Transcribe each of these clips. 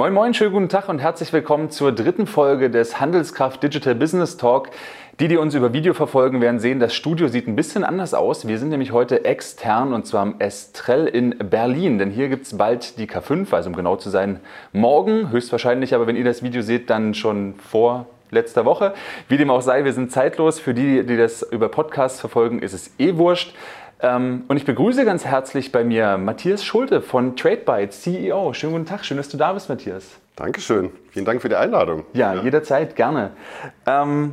Moin Moin, schönen guten Tag und herzlich willkommen zur dritten Folge des Handelskraft Digital Business Talk. Die, die uns über Video verfolgen, werden sehen, das Studio sieht ein bisschen anders aus. Wir sind nämlich heute extern und zwar am Estrell in Berlin, denn hier gibt es bald die K5, also um genau zu sein, morgen, höchstwahrscheinlich, aber wenn ihr das Video seht, dann schon vor letzter Woche. Wie dem auch sei, wir sind zeitlos. Für die, die das über Podcasts verfolgen, ist es eh wurscht. Ähm, und ich begrüße ganz herzlich bei mir Matthias Schulte von TradeByte, CEO. Schönen guten Tag, schön, dass du da bist, Matthias. Dankeschön, vielen Dank für die Einladung. Ja, ja. jederzeit, gerne. Ähm,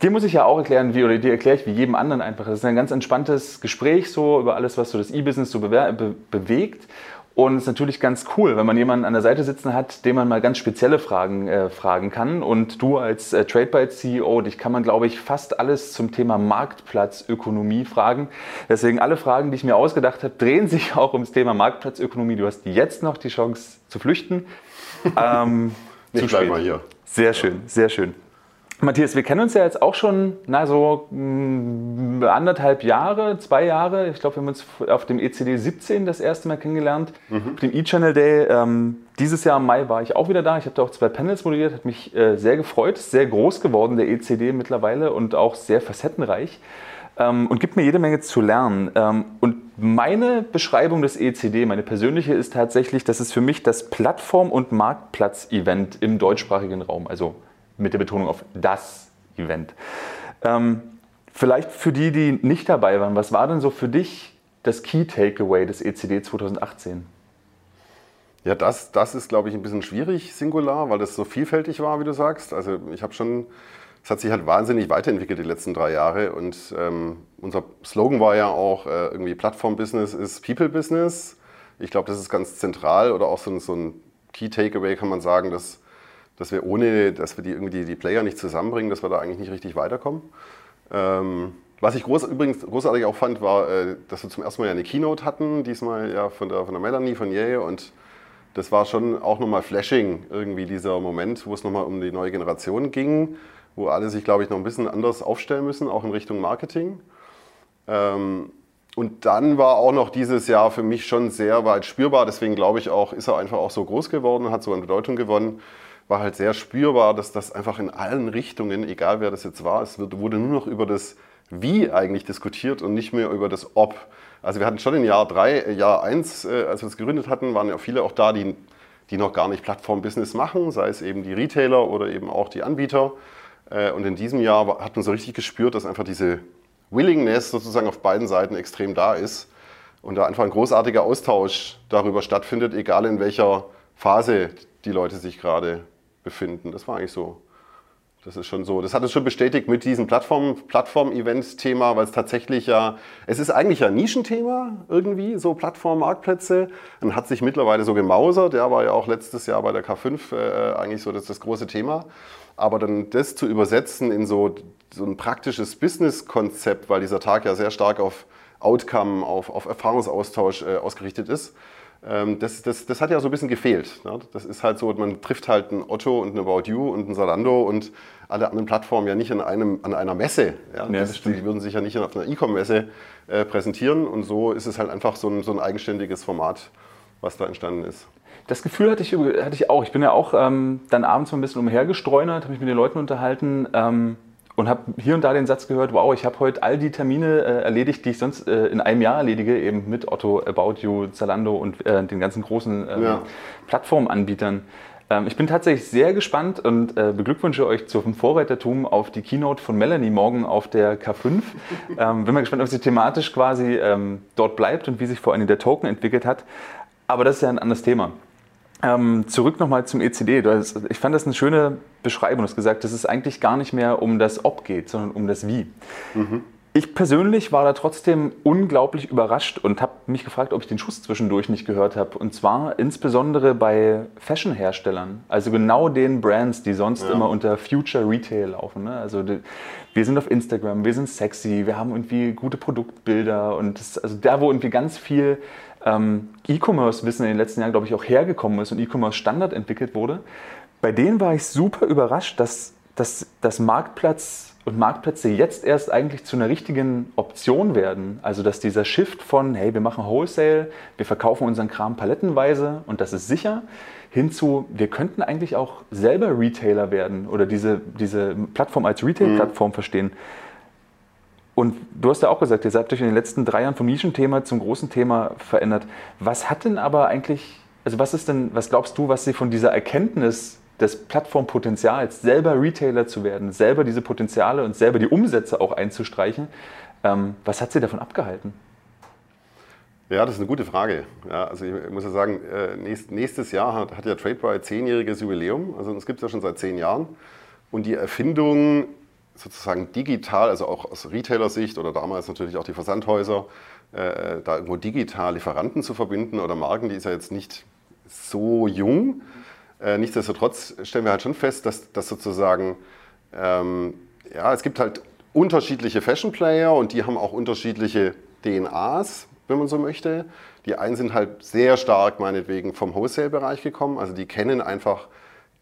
dir muss ich ja auch erklären, wie, oder dir erkläre ich wie jedem anderen einfach. Das ist ein ganz entspanntes Gespräch so über alles, was so das E-Business so be bewegt. Und es ist natürlich ganz cool, wenn man jemanden an der Seite sitzen hat, dem man mal ganz spezielle Fragen äh, fragen kann. Und du als äh, TradeByte-CEO, dich kann man, glaube ich, fast alles zum Thema Marktplatzökonomie fragen. Deswegen alle Fragen, die ich mir ausgedacht habe, drehen sich auch ums Thema Marktplatzökonomie. Du hast jetzt noch die Chance zu flüchten. Ähm, ich bleib mal hier. Sehr schön, sehr schön. Matthias, wir kennen uns ja jetzt auch schon, na so mh, mm, anderthalb Jahre, zwei Jahre. Ich glaube, wir haben uns auf dem ECD 17 das erste Mal kennengelernt, mhm. auf dem E-Channel Day. Ähm, dieses Jahr im Mai war ich auch wieder da. Ich habe da auch zwei Panels moderiert, hat mich äh, sehr gefreut. Sehr groß geworden, der ECD mittlerweile und auch sehr facettenreich. Ähm, und gibt mir jede Menge zu lernen. Ähm, und meine Beschreibung des ECD, meine persönliche, ist tatsächlich, das ist für mich das Plattform- und Marktplatz-Event im deutschsprachigen Raum. Also mit der Betonung auf das Event. Ähm, vielleicht für die, die nicht dabei waren, was war denn so für dich das Key Takeaway des ECD 2018? Ja, das, das ist, glaube ich, ein bisschen schwierig, singular, weil das so vielfältig war, wie du sagst. Also ich habe schon, es hat sich halt wahnsinnig weiterentwickelt die letzten drei Jahre und ähm, unser Slogan war ja auch äh, irgendwie Plattform-Business ist People-Business. Ich glaube, das ist ganz zentral oder auch so ein, so ein Key Takeaway kann man sagen, dass dass wir ohne, dass wir die, irgendwie die Player nicht zusammenbringen, dass wir da eigentlich nicht richtig weiterkommen. Ähm, was ich groß, übrigens großartig auch fand, war, äh, dass wir zum ersten Mal ja eine Keynote hatten, diesmal ja von der, von der Melanie von Yale und das war schon auch nochmal flashing, irgendwie dieser Moment, wo es nochmal um die neue Generation ging, wo alle sich, glaube ich, noch ein bisschen anders aufstellen müssen, auch in Richtung Marketing. Ähm, und dann war auch noch dieses Jahr für mich schon sehr weit spürbar, deswegen glaube ich auch, ist er einfach auch so groß geworden, hat so an Bedeutung gewonnen, war halt sehr spürbar, dass das einfach in allen Richtungen, egal wer das jetzt war, es wurde nur noch über das Wie eigentlich diskutiert und nicht mehr über das Ob. Also wir hatten schon in Jahr 3, Jahr 1, äh, als wir es gegründet hatten, waren ja viele auch da, die, die noch gar nicht Plattform-Business machen, sei es eben die Retailer oder eben auch die Anbieter. Äh, und in diesem Jahr hat man so richtig gespürt, dass einfach diese Willingness sozusagen auf beiden Seiten extrem da ist und da einfach ein großartiger Austausch darüber stattfindet, egal in welcher Phase die Leute sich gerade befinden. Das war eigentlich so. Das ist schon so. Das hat es schon bestätigt mit diesem Plattform-Event-Thema, weil es tatsächlich ja, es ist eigentlich ein Nischenthema irgendwie, so Plattform-Marktplätze. Und hat sich mittlerweile so gemausert. Der war ja auch letztes Jahr bei der K5 äh, eigentlich so das, das große Thema. Aber dann das zu übersetzen in so, so ein praktisches Business-Konzept, weil dieser Tag ja sehr stark auf Outcome, auf, auf Erfahrungsaustausch äh, ausgerichtet ist, das, das, das hat ja so ein bisschen gefehlt. Ne? Das ist halt so, man trifft halt ein Otto und ein About You und ein Salando und alle anderen Plattformen ja nicht an, einem, an einer Messe. Ja? Ja, das, die würden sich ja nicht auf einer E-Com-Messe äh, präsentieren und so ist es halt einfach so ein, so ein eigenständiges Format, was da entstanden ist. Das Gefühl hatte ich, hatte ich auch. Ich bin ja auch ähm, dann abends mal ein bisschen umhergestreunert, habe mich mit den Leuten unterhalten. Ähm, und habe hier und da den Satz gehört, wow, ich habe heute all die Termine äh, erledigt, die ich sonst äh, in einem Jahr erledige, eben mit Otto, About You, Zalando und äh, den ganzen großen ähm, ja. Plattformanbietern. Ähm, ich bin tatsächlich sehr gespannt und äh, beglückwünsche euch zum Vorreitertum auf die Keynote von Melanie morgen auf der K5. ähm, bin mal gespannt, ob sie thematisch quasi ähm, dort bleibt und wie sich vor allem der Token entwickelt hat. Aber das ist ja ein anderes Thema. Ähm, zurück nochmal zum ECD. Hast, ich fand das eine schöne Beschreibung. Du hast gesagt, dass es eigentlich gar nicht mehr um das Ob geht, sondern um das Wie. Mhm. Ich persönlich war da trotzdem unglaublich überrascht und habe mich gefragt, ob ich den Schuss zwischendurch nicht gehört habe. Und zwar insbesondere bei Fashion-Herstellern, also genau den Brands, die sonst ja. immer unter Future Retail laufen. Ne? Also die, wir sind auf Instagram, wir sind sexy, wir haben irgendwie gute Produktbilder und das, also da, wo irgendwie ganz viel ähm, E-Commerce-Wissen in den letzten Jahren, glaube ich, auch hergekommen ist und E-Commerce-Standard entwickelt wurde, bei denen war ich super überrascht, dass, dass, dass Marktplatz und Marktplätze jetzt erst eigentlich zu einer richtigen Option werden. Also dass dieser Shift von, hey, wir machen Wholesale, wir verkaufen unseren Kram palettenweise und das ist sicher, hinzu, wir könnten eigentlich auch selber Retailer werden oder diese, diese Plattform als Retail-Plattform mhm. verstehen. Und du hast ja auch gesagt, ihr seid euch in den letzten drei Jahren vom Nischenthema zum großen Thema verändert. Was hat denn aber eigentlich, also was ist denn, was glaubst du, was sie von dieser Erkenntnis des Plattformpotenzials, selber Retailer zu werden, selber diese Potenziale und selber die Umsätze auch einzustreichen, ähm, was hat sie davon abgehalten? Ja, das ist eine gute Frage. Ja, also ich muss ja sagen, äh, nächstes Jahr hat, hat ja TradeBuy zehnjähriges Jubiläum. Also uns gibt es ja schon seit zehn Jahren. Und die Erfindung sozusagen digital, also auch aus Retailer-Sicht oder damals natürlich auch die Versandhäuser, äh, da irgendwo digital Lieferanten zu verbinden oder Marken, die ist ja jetzt nicht so jung. Äh, nichtsdestotrotz stellen wir halt schon fest, dass, dass sozusagen, ähm, ja, es gibt halt unterschiedliche Fashion-Player und die haben auch unterschiedliche DNAs, wenn man so möchte. Die einen sind halt sehr stark meinetwegen vom Wholesale-Bereich gekommen, also die kennen einfach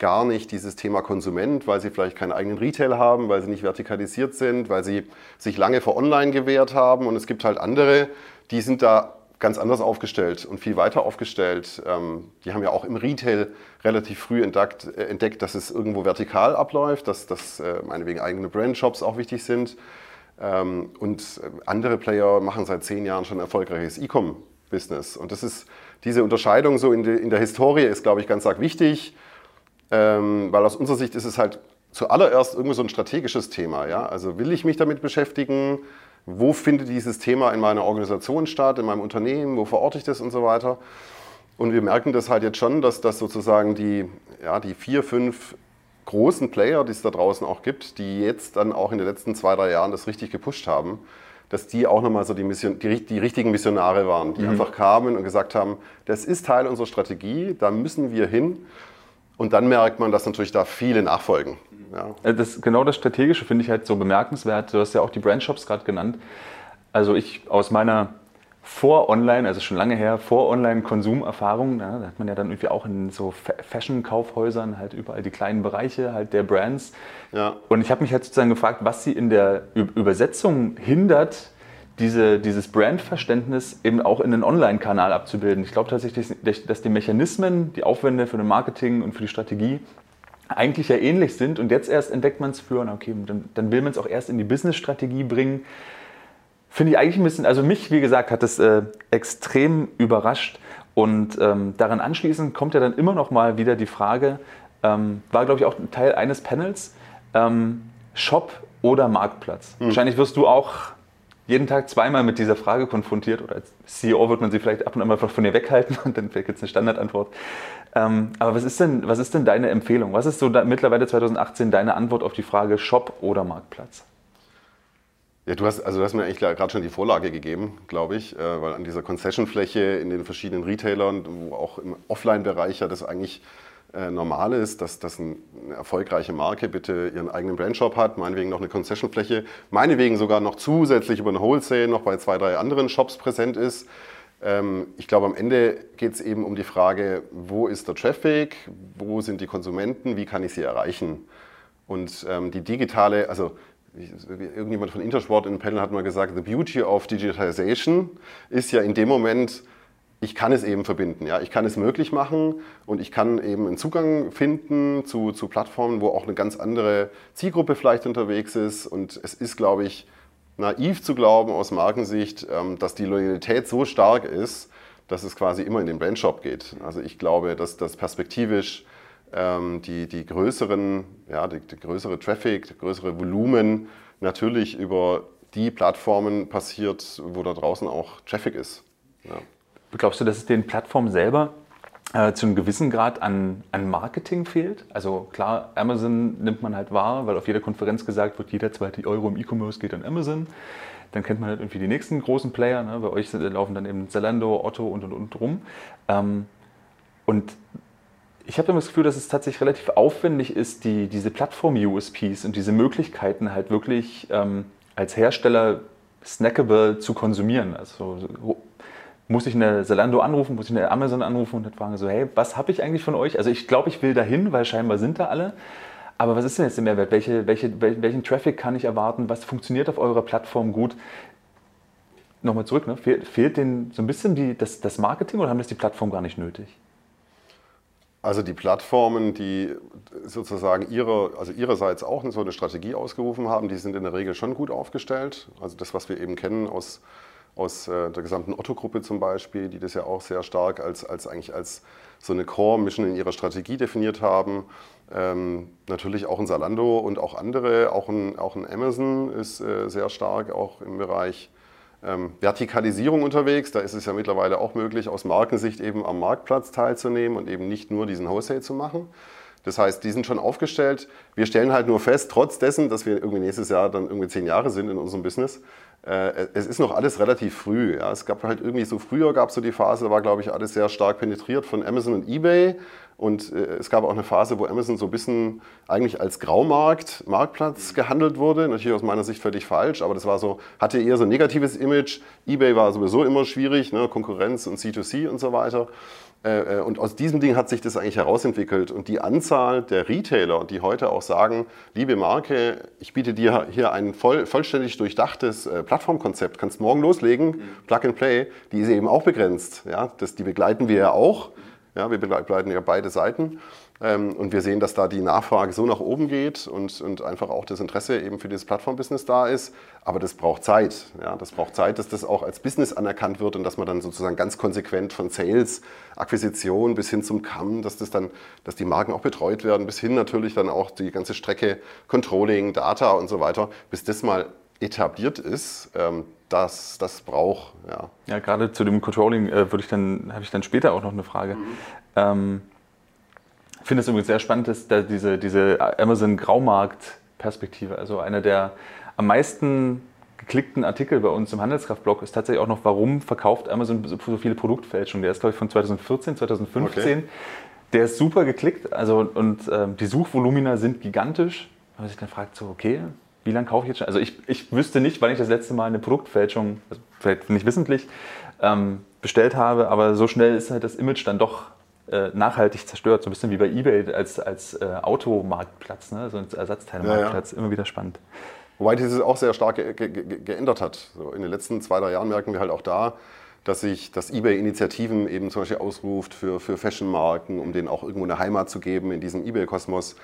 gar nicht dieses Thema Konsument, weil sie vielleicht keinen eigenen Retail haben, weil sie nicht vertikalisiert sind, weil sie sich lange vor Online gewehrt haben. Und es gibt halt andere, die sind da ganz anders aufgestellt und viel weiter aufgestellt. Ähm, die haben ja auch im Retail relativ früh entdeckt, äh, entdeckt dass es irgendwo vertikal abläuft, dass, dass äh, meinetwegen eigene Brandshops auch wichtig sind. Ähm, und äh, andere Player machen seit zehn Jahren schon erfolgreiches E-Com-Business. Und das ist diese Unterscheidung so in, de, in der Historie ist, glaube ich, ganz arg wichtig. Ähm, weil aus unserer Sicht ist es halt zuallererst irgendwie so ein strategisches Thema. Ja? Also will ich mich damit beschäftigen? Wo findet dieses Thema in meiner Organisation statt, in meinem Unternehmen? Wo verorte ich das und so weiter? Und wir merken das halt jetzt schon, dass das sozusagen die, ja, die vier, fünf großen Player, die es da draußen auch gibt, die jetzt dann auch in den letzten zwei, drei Jahren das richtig gepusht haben, dass die auch nochmal so die, Mission, die, die, richtigen Missionare waren, die mhm. einfach kamen und gesagt haben, das ist Teil unserer Strategie, da müssen wir hin. Und dann merkt man, dass natürlich da viele nachfolgen. Ja. Äh, das, genau das Strategische finde ich halt so bemerkenswert. Du hast ja auch die Brandshops gerade genannt. Also ich aus meiner vor-Online, also schon lange her, vor-Online-Konsumerfahrung, ja, da hat man ja dann irgendwie auch in so Fashion-Kaufhäusern halt überall die kleinen Bereiche halt der Brands. Ja. Und ich habe mich halt sozusagen gefragt, was sie in der Übersetzung hindert, diese, dieses Brandverständnis eben auch in den Online-Kanal abzubilden. Ich glaube tatsächlich, dass die Mechanismen, die Aufwände für das Marketing und für die Strategie eigentlich ja ähnlich sind und jetzt erst entdeckt man es für, okay, dann, dann will man es auch erst in die Business-Strategie bringen. Finde ich eigentlich ein bisschen, also mich, wie gesagt, hat das äh, extrem überrascht und ähm, daran anschließend kommt ja dann immer noch mal wieder die Frage, ähm, war glaube ich auch Teil eines Panels, ähm, Shop oder Marktplatz. Hm. Wahrscheinlich wirst du auch jeden Tag zweimal mit dieser Frage konfrontiert oder als CEO wird man sie vielleicht ab und an mal von dir weghalten und dann vielleicht jetzt eine Standardantwort. Ähm, aber was ist, denn, was ist denn deine Empfehlung? Was ist so da, mittlerweile 2018 deine Antwort auf die Frage Shop oder Marktplatz? Ja, du hast, also du hast mir eigentlich gerade schon die Vorlage gegeben, glaube ich, äh, weil an dieser Concession-Fläche in den verschiedenen Retailern, wo auch im Offline-Bereich ja das eigentlich äh, normal ist, dass, dass eine erfolgreiche Marke bitte ihren eigenen Brandshop hat, meinetwegen noch eine Concession-Fläche, meinetwegen sogar noch zusätzlich über eine Wholesale noch bei zwei, drei anderen Shops präsent ist. Ähm, ich glaube, am Ende geht es eben um die Frage, wo ist der Traffic, wo sind die Konsumenten, wie kann ich sie erreichen? Und ähm, die digitale, also irgendjemand von Intersport in Panel hat mal gesagt, the beauty of digitization ist ja in dem Moment, ich kann es eben verbinden. Ja? Ich kann es möglich machen und ich kann eben einen Zugang finden zu, zu Plattformen, wo auch eine ganz andere Zielgruppe vielleicht unterwegs ist. Und es ist, glaube ich, naiv zu glauben aus Markensicht, ähm, dass die Loyalität so stark ist, dass es quasi immer in den Brandshop geht. Also ich glaube, dass das perspektivisch ähm, die, die größeren, ja, die, die größere Traffic, das größere Volumen natürlich über die Plattformen passiert, wo da draußen auch Traffic ist. Ja. Glaubst du, dass es den Plattformen selber äh, zu einem gewissen Grad an, an Marketing fehlt? Also klar, Amazon nimmt man halt wahr, weil auf jeder Konferenz gesagt wird, jeder zweite Euro im E-Commerce geht an Amazon. Dann kennt man halt irgendwie die nächsten großen Player. Ne? Bei euch sind, laufen dann eben Zalando, Otto und und und rum. Ähm, und ich habe das Gefühl, dass es tatsächlich relativ aufwendig ist, die, diese Plattform-USPs und diese Möglichkeiten halt wirklich ähm, als Hersteller snackable zu konsumieren. Also muss ich eine Zalando anrufen, muss ich eine Amazon anrufen und dann fragen so, hey, was habe ich eigentlich von euch? Also ich glaube, ich will dahin, weil scheinbar sind da alle. Aber was ist denn jetzt der Mehrwert? Welche, welche, welchen Traffic kann ich erwarten? Was funktioniert auf eurer Plattform gut? Nochmal zurück, ne? Fehl, fehlt, denen so ein bisschen die, das, das Marketing oder haben das die Plattform gar nicht nötig? Also die Plattformen, die sozusagen ihre, also ihrerseits auch so eine Strategie ausgerufen haben, die sind in der Regel schon gut aufgestellt. Also das, was wir eben kennen aus, aus äh, der gesamten Otto-Gruppe zum Beispiel, die das ja auch sehr stark als, als eigentlich als so eine Core-Mission in ihrer Strategie definiert haben. Ähm, natürlich auch ein Salando und auch andere, auch ein, auch ein Amazon ist äh, sehr stark auch im Bereich ähm, Vertikalisierung unterwegs. Da ist es ja mittlerweile auch möglich, aus Markensicht eben am Marktplatz teilzunehmen und eben nicht nur diesen Wholesale zu machen. Das heißt, die sind schon aufgestellt. Wir stellen halt nur fest, trotz dessen, dass wir irgendwie nächstes Jahr dann irgendwie zehn Jahre sind in unserem Business, äh, es ist noch alles relativ früh. Ja. Es gab halt irgendwie so früher gab es so die Phase, da war glaube ich alles sehr stark penetriert von Amazon und eBay. Und äh, es gab auch eine Phase, wo Amazon so ein bisschen eigentlich als Graumarkt, Marktplatz gehandelt wurde. Natürlich aus meiner Sicht völlig falsch, aber das war so, hatte eher so ein negatives Image. eBay war sowieso immer schwierig, ne, Konkurrenz und C2C und so weiter. Äh, äh, und aus diesem Ding hat sich das eigentlich herausentwickelt. Und die Anzahl der Retailer, die heute auch sagen, liebe Marke, ich biete dir hier ein voll, vollständig durchdachtes äh, Plattformkonzept, kannst morgen loslegen. Plug and Play, die ist eben auch begrenzt. Ja? Das, die begleiten wir ja auch. Ja, wir begleiten ja beide Seiten. Ähm, und wir sehen, dass da die Nachfrage so nach oben geht und, und einfach auch das Interesse eben für dieses Plattform-Business da ist. Aber das braucht Zeit. Ja, das braucht Zeit, dass das auch als Business anerkannt wird und dass man dann sozusagen ganz konsequent von Sales, Akquisition bis hin zum Kamm, dass das dann, dass die Marken auch betreut werden, bis hin natürlich dann auch die ganze Strecke Controlling, Data und so weiter, bis das mal etabliert ist, ähm, das, das braucht. Ja. ja, gerade zu dem Controlling äh, würde ich dann, habe ich dann später auch noch eine Frage. Mhm. Ähm, ich finde es übrigens sehr spannend, dass da diese, diese Amazon-Graumarkt-Perspektive, also einer der am meisten geklickten Artikel bei uns im Handelskraftblog ist tatsächlich auch noch, warum verkauft Amazon so viele Produktfälschungen. Der ist, glaube ich, von 2014, 2015. Okay. Der ist super geklickt also, und äh, die Suchvolumina sind gigantisch. Wenn man sich dann fragt, so, okay, wie lange kaufe ich jetzt schon? Also ich, ich wüsste nicht, wann ich das letzte Mal eine Produktfälschung, also vielleicht nicht wissentlich, ähm, bestellt habe, aber so schnell ist halt das Image dann doch nachhaltig zerstört, so ein bisschen wie bei eBay als, als äh, Automarktplatz, ne? so ein Ersatzteilmarktplatz, ja, ja. immer wieder spannend. Wobei dieses auch sehr stark ge ge geändert hat. So in den letzten zwei, drei Jahren merken wir halt auch da, dass sich das eBay Initiativen eben zum Beispiel ausruft für, für Fashion-Marken, um denen auch irgendwo eine Heimat zu geben in diesem eBay-Kosmos.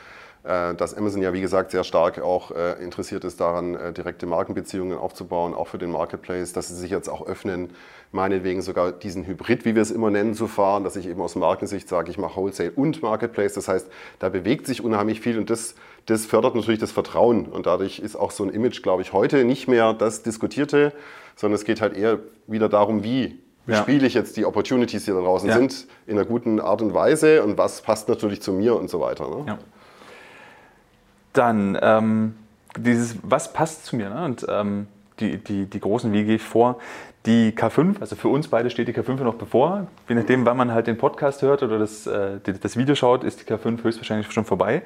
Äh, dass Amazon ja, wie gesagt, sehr stark auch äh, interessiert ist daran, äh, direkte Markenbeziehungen aufzubauen, auch für den Marketplace, dass sie sich jetzt auch öffnen, meinetwegen sogar diesen Hybrid, wie wir es immer nennen, zu fahren, dass ich eben aus Markensicht sage, ich mache Wholesale und Marketplace. Das heißt, da bewegt sich unheimlich viel und das, das fördert natürlich das Vertrauen. Und dadurch ist auch so ein Image, glaube ich, heute nicht mehr das Diskutierte, sondern es geht halt eher wieder darum, wie ja. spiele ich jetzt die Opportunities, die da draußen ja. sind, in einer guten Art und Weise und was passt natürlich zu mir und so weiter. Ne? Ja. Dann ähm, dieses, was passt zu mir? Ne? Und ähm, die, die, die großen, wie gehe ich vor? Die K5, also für uns beide steht die K5 noch bevor. Je nachdem, wann man halt den Podcast hört oder das, äh, das Video schaut, ist die K5 höchstwahrscheinlich schon vorbei.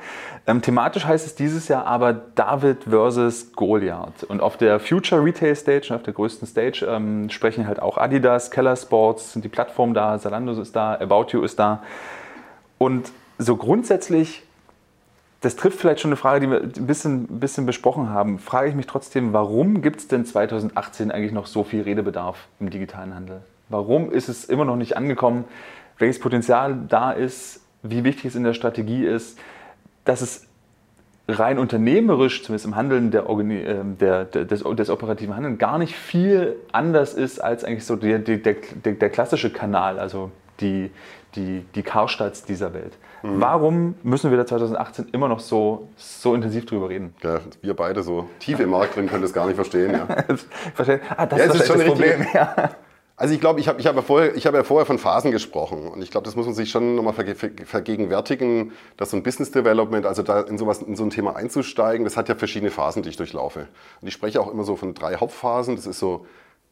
Ähm, thematisch heißt es dieses Jahr aber David versus Goliath. Und auf der Future Retail Stage, auf der größten Stage, ähm, sprechen halt auch Adidas, Keller Sports, sind die Plattformen da, Zalando ist da, About You ist da. Und so grundsätzlich das trifft vielleicht schon eine Frage, die wir ein bisschen, ein bisschen besprochen haben. Frage ich mich trotzdem, warum gibt es denn 2018 eigentlich noch so viel Redebedarf im digitalen Handel? Warum ist es immer noch nicht angekommen? Welches Potenzial da ist? Wie wichtig es in der Strategie ist? Dass es rein unternehmerisch, zumindest im Handeln der, ähm, der, des, des, operativen Handelns, gar nicht viel anders ist als eigentlich so der, der, der klassische Kanal, also die, die, die Karstadts dieser Welt. Mhm. Warum müssen wir da 2018 immer noch so, so intensiv drüber reden? Ja, wir beide so tief im Markt drin können das gar nicht verstehen. Ja. Verstehen? Ah, das, ja, ist, ist schon das Problem. Ja. Also ich glaube, ich habe ich hab ja, vorher, hab ja vorher von Phasen gesprochen und ich glaube, das muss man sich schon nochmal vergegenwärtigen, dass so ein Business Development, also da in, sowas, in so ein Thema einzusteigen, das hat ja verschiedene Phasen, die ich durchlaufe. Und ich spreche auch immer so von drei Hauptphasen. Das ist so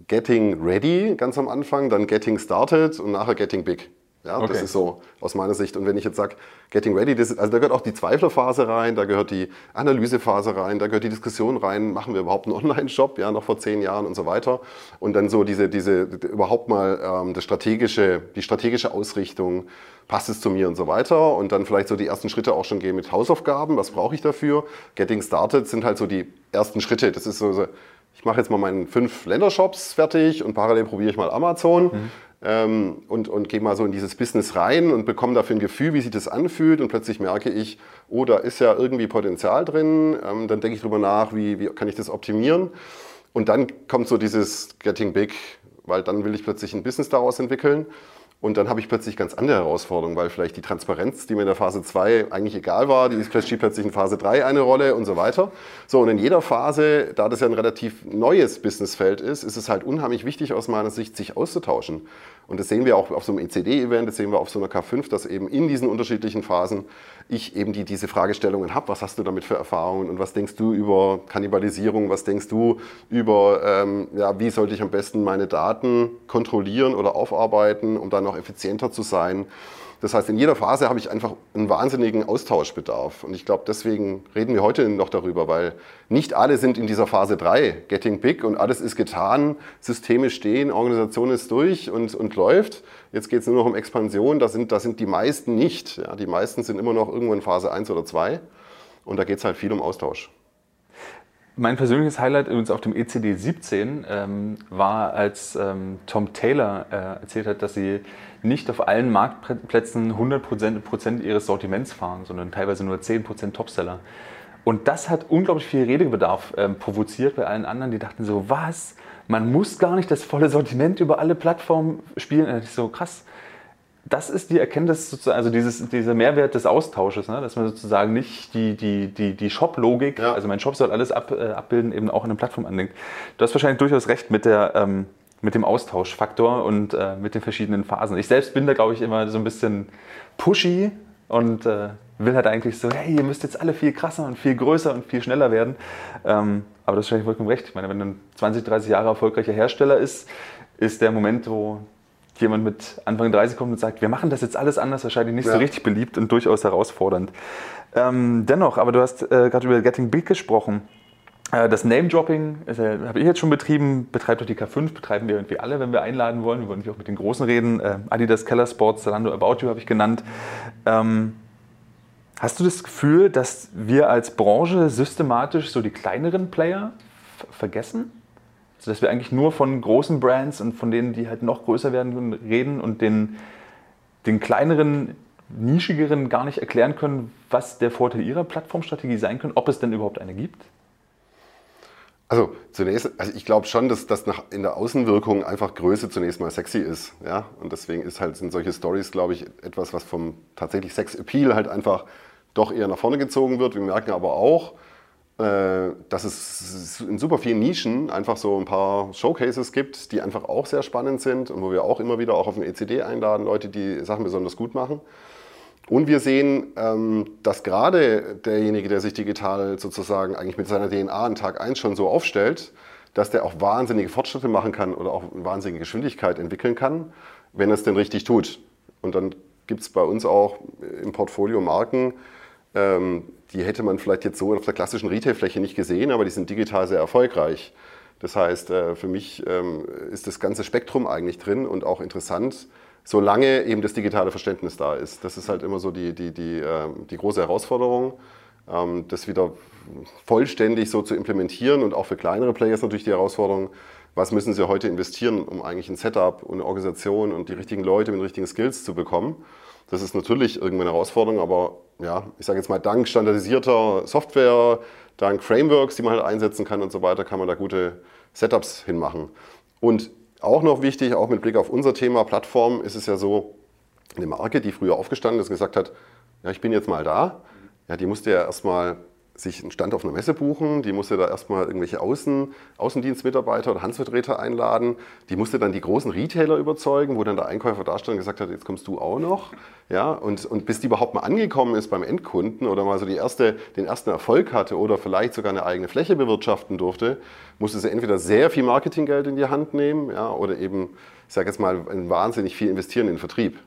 Getting Ready ganz am Anfang, dann Getting Started und nachher Getting Big. Ja, okay. das ist so aus meiner Sicht. Und wenn ich jetzt sage, Getting Ready, das, also da gehört auch die Zweiflerphase rein, da gehört die Analysephase rein, da gehört die Diskussion rein, machen wir überhaupt einen Online-Shop, ja, noch vor zehn Jahren und so weiter. Und dann so diese, diese überhaupt mal ähm, das strategische, die strategische Ausrichtung, passt es zu mir und so weiter. Und dann vielleicht so die ersten Schritte auch schon gehen mit Hausaufgaben, was brauche ich dafür? Getting Started sind halt so die ersten Schritte. Das ist so, so ich mache jetzt mal meinen fünf Ländershops fertig und parallel probiere ich mal Amazon. Mhm ähm, und, und gehe mal so in dieses Business rein und bekomme dafür ein Gefühl, wie sich das anfühlt und plötzlich merke ich, oh, da ist ja irgendwie Potenzial drin. Ähm, dann denke ich drüber nach, wie, wie kann ich das optimieren. Und dann kommt so dieses Getting Big, weil dann will ich plötzlich ein Business daraus entwickeln. Und dann habe ich plötzlich ganz andere Herausforderungen, weil vielleicht die Transparenz, die mir in der Phase 2 eigentlich egal war, die ist spielt plötzlich in Phase 3 eine Rolle und so weiter. So, und in jeder Phase, da das ja ein relativ neues Businessfeld ist, ist es halt unheimlich wichtig aus meiner Sicht, sich auszutauschen. Und das sehen wir auch auf so einem ECD-Event, das sehen wir auf so einer K5, dass eben in diesen unterschiedlichen Phasen ich eben die, diese Fragestellungen habe. Was hast du damit für Erfahrungen und was denkst du über Kannibalisierung? Was denkst du über, ähm, ja, wie sollte ich am besten meine Daten kontrollieren oder aufarbeiten, um dann noch effizienter zu sein? Das heißt, in jeder Phase habe ich einfach einen wahnsinnigen Austauschbedarf. Und ich glaube, deswegen reden wir heute noch darüber, weil nicht alle sind in dieser Phase 3, Getting Big, und alles ist getan, Systeme stehen, Organisation ist durch und, und läuft. Jetzt geht es nur noch um Expansion, da sind, da sind die meisten nicht. Ja, die meisten sind immer noch irgendwo in Phase 1 oder 2. Und da geht es halt viel um Austausch. Mein persönliches Highlight übrigens auf dem ECD 17 ähm, war, als ähm, Tom Taylor äh, erzählt hat, dass sie nicht auf allen Marktplätzen 100% ihres Sortiments fahren, sondern teilweise nur 10% Topseller. Und das hat unglaublich viel Redebedarf ähm, provoziert bei allen anderen, die dachten so, was? Man muss gar nicht das volle Sortiment über alle Plattformen spielen. Und ich so, krass das ist die Erkenntnis, also dieses, dieser Mehrwert des Austausches, ne? dass man sozusagen nicht die, die, die, die Shop-Logik, ja. also mein Shop soll alles ab, äh, abbilden, eben auch in eine Plattform andenkt. Du hast wahrscheinlich durchaus recht mit, der, ähm, mit dem Austauschfaktor und äh, mit den verschiedenen Phasen. Ich selbst bin da, glaube ich, immer so ein bisschen pushy und äh, will halt eigentlich so, hey, ihr müsst jetzt alle viel krasser und viel größer und viel schneller werden. Ähm, aber das ist wahrscheinlich vollkommen recht. Ich meine, wenn ein 20, 30 Jahre erfolgreicher Hersteller ist, ist der Moment, wo jemand mit Anfang 30 kommt und sagt, wir machen das jetzt alles anders, wahrscheinlich nicht ja. so richtig beliebt und durchaus herausfordernd. Ähm, dennoch, aber du hast äh, gerade über Getting Big gesprochen. Äh, das Name-Dropping habe ich jetzt schon betrieben, betreibt doch die K5, betreiben wir irgendwie alle, wenn wir einladen wollen. Wir wollen natürlich auch mit den Großen reden. Äh, Adidas, Keller Sports, Zalando, About You habe ich genannt. Ähm, hast du das Gefühl, dass wir als Branche systematisch so die kleineren Player vergessen? Sodass wir eigentlich nur von großen Brands und von denen, die halt noch größer werden, reden und den, den kleineren, nischigeren gar nicht erklären können, was der Vorteil ihrer Plattformstrategie sein könnte, ob es denn überhaupt eine gibt? Also zunächst, also ich glaube schon, dass das in der Außenwirkung einfach Größe zunächst mal sexy ist, ja. Und deswegen ist halt sind solche Stories, glaube ich, etwas, was vom tatsächlich Sex Appeal halt einfach doch eher nach vorne gezogen wird. Wir merken aber auch, äh, dass es in super vielen Nischen einfach so ein paar Showcases gibt, die einfach auch sehr spannend sind und wo wir auch immer wieder auch auf den ECD einladen, Leute, die Sachen besonders gut machen. Und wir sehen, ähm, dass gerade derjenige, der sich digital sozusagen eigentlich mit seiner DNA an Tag 1 schon so aufstellt, dass der auch wahnsinnige Fortschritte machen kann oder auch wahnsinnige Geschwindigkeit entwickeln kann, wenn er es denn richtig tut. Und dann gibt es bei uns auch im Portfolio Marken, ähm, die hätte man vielleicht jetzt so auf der klassischen Retailfläche nicht gesehen, aber die sind digital sehr erfolgreich. Das heißt, äh, für mich ähm, ist das ganze Spektrum eigentlich drin und auch interessant, solange eben das digitale Verständnis da ist. Das ist halt immer so die, die, die, ähm, die große Herausforderung, ähm, das wieder vollständig so zu implementieren und auch für kleinere Players natürlich die Herausforderung, was müssen sie heute investieren, um eigentlich ein Setup und eine Organisation und die richtigen Leute mit den richtigen Skills zu bekommen. Das ist natürlich irgendwann eine Herausforderung, aber ja, ich sage jetzt mal, dank standardisierter Software, dank Frameworks, die man halt einsetzen kann und so weiter, kann man da gute Setups hinmachen. Und auch noch wichtig, auch mit Blick auf unser Thema Plattform, ist es ja so, eine Marke, die früher aufgestanden ist und gesagt hat, ja, ich bin jetzt mal da, ja, die musste ja erstmal sich einen Stand auf einer Messe buchen, die musste da erstmal irgendwelche Außen, Außendienstmitarbeiter oder Handelsvertreter einladen, die musste dann die großen Retailer überzeugen, wo dann der Einkäufer da stand und gesagt hat, jetzt kommst du auch noch. Ja, und, und bis die überhaupt mal angekommen ist beim Endkunden oder mal so die erste, den ersten Erfolg hatte oder vielleicht sogar eine eigene Fläche bewirtschaften durfte, musste sie entweder sehr viel Marketinggeld in die Hand nehmen ja, oder eben, ich sage jetzt mal, wahnsinnig viel investieren in den Vertrieb.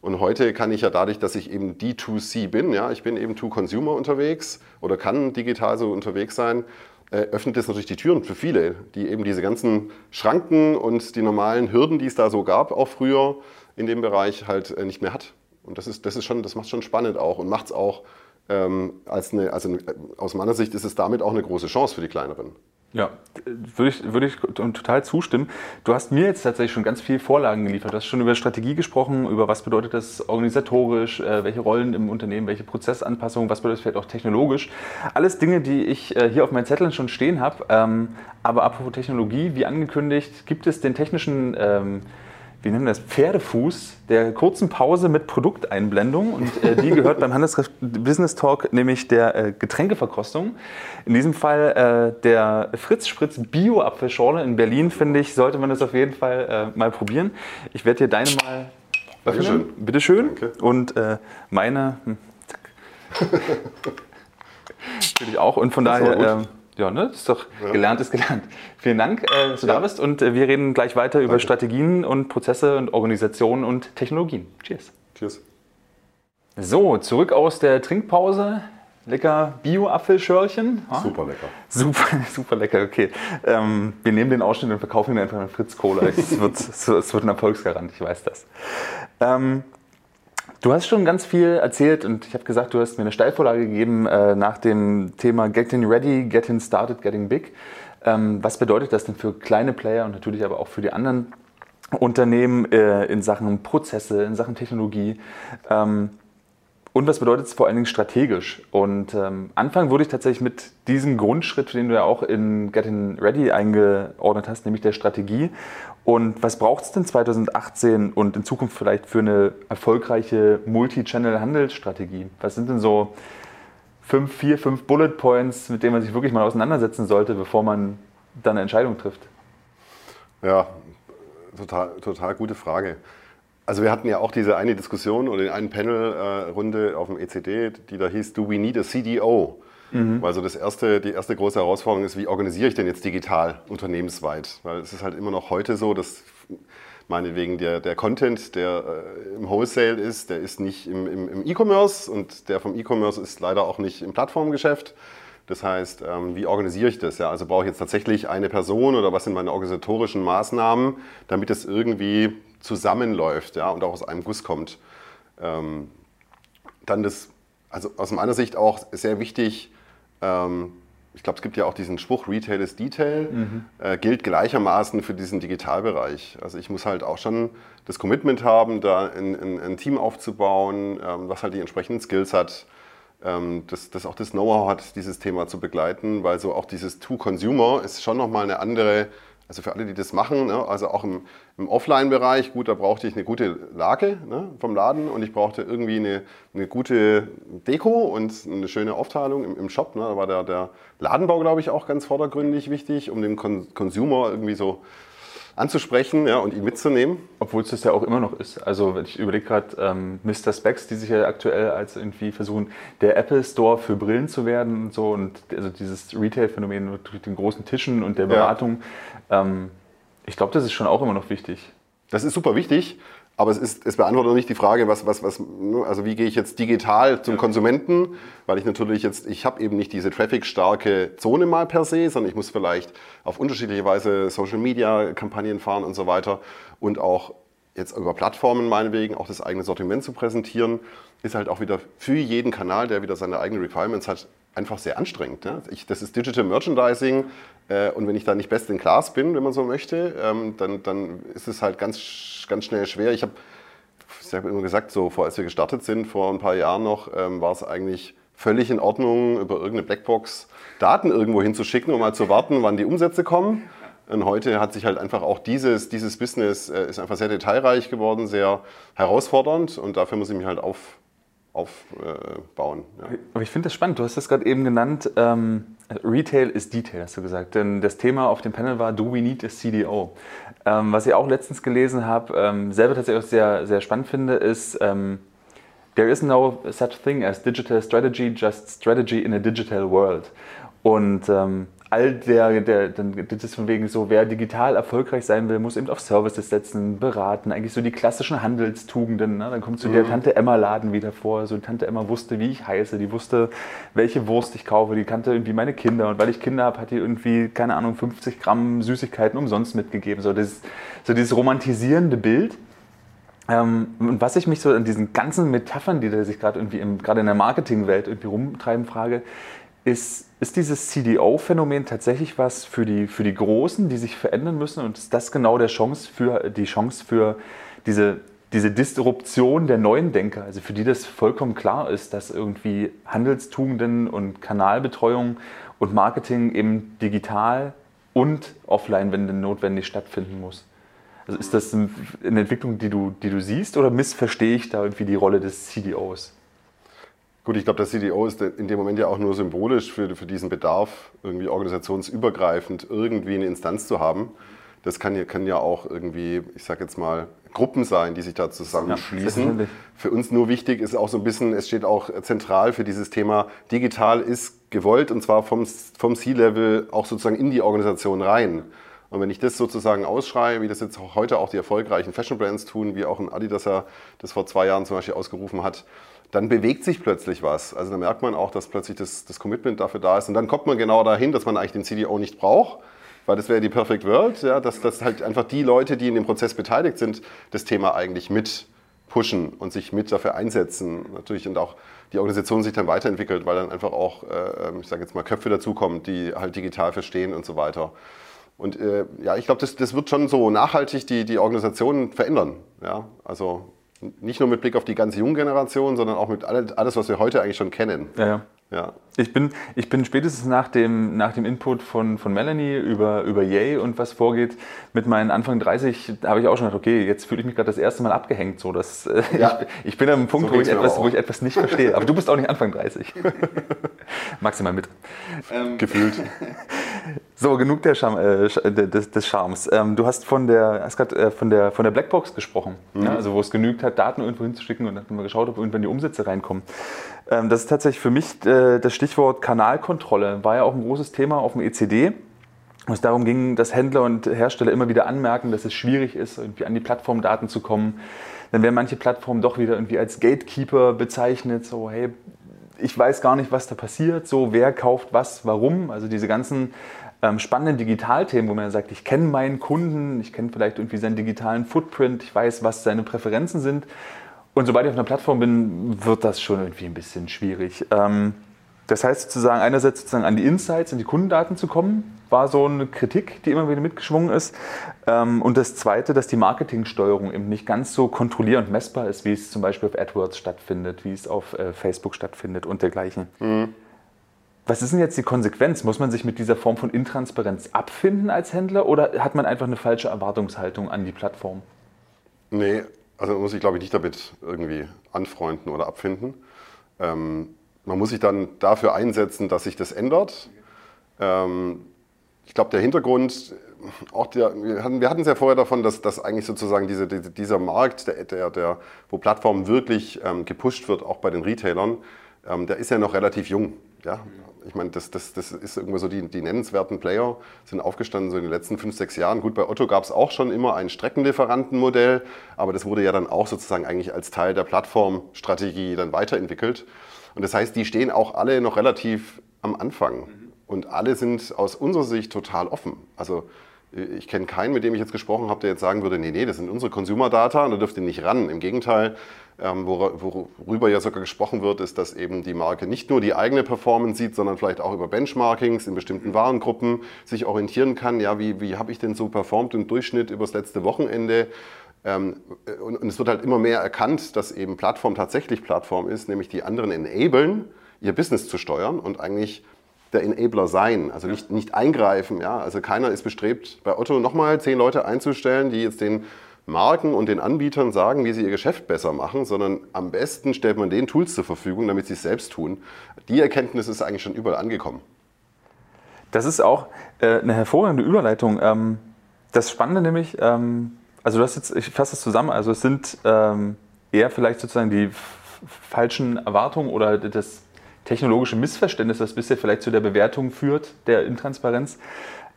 Und heute kann ich ja dadurch, dass ich eben D2C bin, ja, ich bin eben To-Consumer unterwegs oder kann digital so unterwegs sein, äh, öffnet das natürlich die Türen für viele, die eben diese ganzen Schranken und die normalen Hürden, die es da so gab, auch früher in dem Bereich halt äh, nicht mehr hat. Und das ist, das ist schon, das macht schon spannend auch und macht es auch ähm, als eine, also aus meiner Sicht ist es damit auch eine große Chance für die kleineren. Ja, würde ich, würde ich total zustimmen. Du hast mir jetzt tatsächlich schon ganz viel Vorlagen geliefert. Du hast schon über Strategie gesprochen, über was bedeutet das organisatorisch, äh, welche Rollen im Unternehmen, welche Prozessanpassungen, was bedeutet das vielleicht auch technologisch. Alles Dinge, die ich äh, hier auf meinen Zetteln schon stehen habe. Ähm, aber apropos Technologie, wie angekündigt, gibt es den technischen wie nennen wir das, Pferdefuß der kurzen Pause mit Produkteinblendung. Und äh, die gehört beim Handelsrecht Business Talk nämlich der äh, Getränkeverkostung. In diesem Fall äh, der Fritz Spritz Bio-Apfelschorle in Berlin, finde ich, sollte man das auf jeden Fall äh, mal probieren. Ich werde dir deine mal Dankeschön. Bitteschön. Danke. Und äh, meine, hm. Natürlich auch. Und von das daher ja, ne? ist doch ja. gelernt ist gelernt. Vielen Dank, äh, dass du ja. da bist und äh, wir reden gleich weiter Danke. über Strategien und Prozesse und Organisationen und Technologien. Cheers. Cheers. So, zurück aus der Trinkpause. Lecker Bio-Apfelschörlchen. Super lecker. Super, super lecker, okay. Ähm, wir nehmen den Ausschnitt und verkaufen ihn einfach mit Fritz Cola. es, wird, es wird ein Erfolgsgarant, ich weiß das. Ähm, Du hast schon ganz viel erzählt und ich habe gesagt, du hast mir eine Steilvorlage gegeben äh, nach dem Thema Getting Ready, Getting Started, Getting Big. Ähm, was bedeutet das denn für kleine Player und natürlich aber auch für die anderen Unternehmen äh, in Sachen Prozesse, in Sachen Technologie? Ähm, und was bedeutet es vor allen Dingen strategisch? Und ähm, anfangen würde ich tatsächlich mit diesem Grundschritt, den du ja auch in Getting Ready eingeordnet hast, nämlich der Strategie. Und was braucht es denn 2018 und in Zukunft vielleicht für eine erfolgreiche Multi-Channel-Handelsstrategie? Was sind denn so fünf, vier, fünf Bullet Points, mit denen man sich wirklich mal auseinandersetzen sollte, bevor man dann eine Entscheidung trifft? Ja, total, total gute Frage. Also wir hatten ja auch diese eine Diskussion oder die eine Panel-Runde auf dem ECD, die da hieß, do we need a CDO? Mhm. Weil so das erste, die erste große Herausforderung ist, wie organisiere ich denn jetzt digital unternehmensweit? Weil es ist halt immer noch heute so, dass meinetwegen der, der Content, der äh, im Wholesale ist, der ist nicht im, im, im E-Commerce und der vom E-Commerce ist leider auch nicht im Plattformgeschäft. Das heißt, ähm, wie organisiere ich das? Ja, also brauche ich jetzt tatsächlich eine Person oder was sind meine organisatorischen Maßnahmen, damit es irgendwie zusammenläuft ja, und auch aus einem Guss kommt. Ähm, dann das, also aus meiner Sicht auch sehr wichtig, ähm, ich glaube, es gibt ja auch diesen Spruch, Retail is Detail, mhm. äh, gilt gleichermaßen für diesen Digitalbereich. Also ich muss halt auch schon das Commitment haben, da ein, ein, ein Team aufzubauen, ähm, was halt die entsprechenden Skills hat, ähm, das, das auch das Know-how hat, dieses Thema zu begleiten, weil so auch dieses To-Consumer ist schon nochmal eine andere also für alle, die das machen, ne, also auch im, im Offline-Bereich, gut, da brauchte ich eine gute Lage ne, vom Laden und ich brauchte irgendwie eine, eine gute Deko und eine schöne Aufteilung im, im Shop. Ne, da war der, der Ladenbau, glaube ich, auch ganz vordergründig wichtig, um Con Consumer irgendwie so anzusprechen ja, und ihn mitzunehmen. Obwohl es das ja auch immer noch ist. Also ich überlege gerade ähm, Mr. Specs, die sich ja aktuell als irgendwie versuchen, der Apple Store für Brillen zu werden und so und also dieses Retail-Phänomen mit den großen Tischen und der Beratung. Ja. Ähm, ich glaube, das ist schon auch immer noch wichtig. Das ist super wichtig. Aber es, ist, es beantwortet nicht die Frage, was, was, was, ne, also wie gehe ich jetzt digital zum. Konsumenten, weil ich natürlich jetzt, ich habe eben nicht diese traffic-starke Zone mal per se, sondern ich muss vielleicht auf unterschiedliche Weise Social-Media-Kampagnen fahren und so weiter und auch jetzt über Plattformen meinetwegen auch das eigene Sortiment zu präsentieren, ist halt auch wieder für jeden Kanal, der wieder seine eigenen Requirements hat, einfach sehr anstrengend. Ne? Ich, das ist Digital Merchandising und wenn ich da nicht best in class bin, wenn man so möchte, ähm, dann, dann ist es halt ganz, ganz schnell schwer. Ich habe ich immer gesagt, so vor, als wir gestartet sind, vor ein paar Jahren noch, ähm, war es eigentlich völlig in Ordnung, über irgendeine Blackbox Daten irgendwo hinzuschicken, um mal zu warten, wann die Umsätze kommen. Und heute hat sich halt einfach auch dieses, dieses Business äh, ist einfach sehr detailreich geworden, sehr herausfordernd und dafür muss ich mich halt auf, aufbauen. Ja. Aber ich finde das spannend. Du hast das gerade eben genannt. Ähm, Retail ist Detail, hast du gesagt. Denn das Thema auf dem Panel war Do we need a CDO? Ähm, was ich auch letztens gelesen habe, ähm, selber tatsächlich auch sehr, sehr spannend finde, ist ähm, There is no such thing as digital strategy, just strategy in a digital world. Und ähm, all der, der, dann das ist von wegen so, wer digital erfolgreich sein will, muss eben auf Services setzen, beraten, eigentlich so die klassischen Handelstugenden. Ne? Dann kommt so mhm. der Tante Emma Laden wieder vor. So Tante Emma wusste, wie ich heiße, die wusste, welche Wurst ich kaufe, die kannte irgendwie meine Kinder und weil ich Kinder habe, hat die irgendwie, keine Ahnung, 50 Gramm Süßigkeiten umsonst mitgegeben. So, das, so dieses romantisierende Bild. Ähm, und was ich mich so an diesen ganzen Metaphern, die da sich gerade irgendwie gerade in der Marketingwelt irgendwie rumtreiben, frage, Ist, ist dieses CDO-Phänomen tatsächlich was für die, für die Großen, die sich verändern müssen? Und ist das genau der Chance für, die Chance für diese, diese Disruption der neuen Denker, also für die das vollkommen klar ist, dass irgendwie Handelstugenden und Kanalbetreuung und Marketing eben digital und offline, wenn denn notwendig, stattfinden muss? Also ist das eine Entwicklung, die du, die du siehst oder missverstehe ich da irgendwie die Rolle des CDOs? Gut, ich glaube, der CDO ist in dem Moment ja auch nur symbolisch für, für diesen Bedarf, irgendwie organisationsübergreifend irgendwie eine Instanz zu haben. Das kann ja, kann ja auch irgendwie, ich sage jetzt mal, Gruppen sein, die sich da zusammenschließen. Ja, für uns nur wichtig ist auch so ein bisschen, es steht auch zentral für dieses Thema, digital ist gewollt und zwar vom, vom C-Level auch sozusagen in die Organisation rein. Und wenn ich das sozusagen ausschreie, wie das jetzt heute auch die erfolgreichen Fashion Brands tun, wie auch ein Adidas das vor zwei Jahren zum Beispiel ausgerufen hat, dann bewegt sich plötzlich was. Also da merkt man auch, dass plötzlich das, das Commitment dafür da ist. Und dann kommt man genau dahin, dass man eigentlich den CDO nicht braucht, weil das wäre die Perfect World, ja, dass, dass halt einfach die Leute, die in dem Prozess beteiligt sind, das Thema eigentlich mit pushen und sich mit dafür einsetzen. Natürlich und auch die Organisation sich dann weiterentwickelt, weil dann einfach auch, äh, ähm, ich sage jetzt mal, Köpfe dazukommen, die halt digital verstehen und so weiter. Und äh, ja, ich glaube, das, das wird schon so nachhaltig die, die Organisation verändern. Ja? Also nicht nur mit Blick auf die ganze junge Generation, sondern auch mit alles, was wir heute eigentlich schon kennen. Ja, ja. Ja. Ich, bin, ich bin spätestens nach dem, nach dem Input von, von Melanie über, über Yay und was vorgeht, mit meinen Anfang 30, habe ich auch schon gedacht, okay, jetzt fühle ich mich gerade das erste Mal abgehängt. So, dass, äh, ja. ich, ich bin an einem Punkt, so wo, ich etwas, wo ich etwas nicht verstehe. Aber du bist auch nicht Anfang 30. Maximal mit. Ähm, Gefühlt. So, genug der Charme, äh, des, des Charmes. Ähm, du hast von der, hast grad, äh, von der, von der Blackbox gesprochen, mhm. ja, also wo es genügt hat, Daten irgendwo hinzuschicken und dann haben wir geschaut, ob irgendwann die Umsätze reinkommen. Ähm, das ist tatsächlich für mich äh, das Stichwort Kanalkontrolle. War ja auch ein großes Thema auf dem ECD wo es darum ging, dass Händler und Hersteller immer wieder anmerken, dass es schwierig ist, irgendwie an die Plattformdaten zu kommen. Dann werden manche Plattformen doch wieder irgendwie als Gatekeeper bezeichnet, so hey, ich weiß gar nicht, was da passiert, so wer kauft was, warum. Also diese ganzen ähm, spannenden Digitalthemen, wo man sagt, ich kenne meinen Kunden, ich kenne vielleicht irgendwie seinen digitalen Footprint, ich weiß, was seine Präferenzen sind. Und sobald ich auf einer Plattform bin, wird das schon irgendwie ein bisschen schwierig. Ähm, das heißt sozusagen, einerseits sozusagen an die Insights, an die Kundendaten zu kommen, war so eine Kritik, die immer wieder mitgeschwungen ist. Ähm, und das Zweite, dass die Marketingsteuerung eben nicht ganz so kontrollierend und messbar ist, wie es zum Beispiel auf AdWords stattfindet, wie es auf äh, Facebook stattfindet und dergleichen. Mhm. Was ist denn jetzt die Konsequenz? Muss man sich mit dieser Form von Intransparenz abfinden als Händler oder hat man einfach eine falsche Erwartungshaltung an die Plattform? Nee, also man muss sich, glaube ich, nicht damit irgendwie anfreunden oder abfinden. Ähm, man muss sich dann dafür einsetzen, dass sich das ändert. Ähm, ich glaube, der Hintergrund, auch der, wir hatten es ja vorher davon, dass, dass eigentlich sozusagen diese, dieser Markt, der, der, der, wo Plattformen wirklich ähm, gepusht wird, auch bei den Retailern, ähm, der ist ja noch relativ jung. Ja? Ich meine, das, das, das ist irgendwie so, die, die nennenswerten Player sind aufgestanden so in den letzten fünf, sechs Jahren. Gut, bei Otto gab es auch schon immer ein Streckenlieferantenmodell, aber das wurde ja dann auch sozusagen eigentlich als Teil der Plattformstrategie dann weiterentwickelt. Und das heißt, die stehen auch alle noch relativ am Anfang. Und alle sind aus unserer Sicht total offen. Also ich kenne keinen, mit dem ich jetzt gesprochen habe, der jetzt sagen würde, nee, nee, das sind unsere Consumer-Data und da dürft ihr nicht ran. Im Gegenteil, ähm, worüber ja sogar gesprochen wird, ist, dass eben die Marke nicht nur die eigene Performance sieht, sondern vielleicht auch über Benchmarkings in bestimmten Warengruppen sich orientieren kann. Ja, wie, wie habe ich denn so performt im Durchschnitt übers letzte Wochenende? Ähm, und, und es wird halt immer mehr erkannt, dass eben Plattform tatsächlich Plattform ist, nämlich die anderen enablen, ihr Business zu steuern und eigentlich der Enabler sein, also nicht, nicht eingreifen. Ja? Also keiner ist bestrebt, bei Otto nochmal zehn Leute einzustellen, die jetzt den Marken und den Anbietern sagen, wie sie ihr Geschäft besser machen, sondern am besten stellt man den Tools zur Verfügung, damit sie es selbst tun. Die Erkenntnis ist eigentlich schon überall angekommen. Das ist auch äh, eine hervorragende Überleitung. Ähm, das Spannende nämlich, ähm, also du hast jetzt, ich fasse das zusammen, also es sind ähm, eher vielleicht sozusagen die falschen Erwartungen oder das technologische Missverständnis, das bisher vielleicht zu der Bewertung führt, der Intransparenz.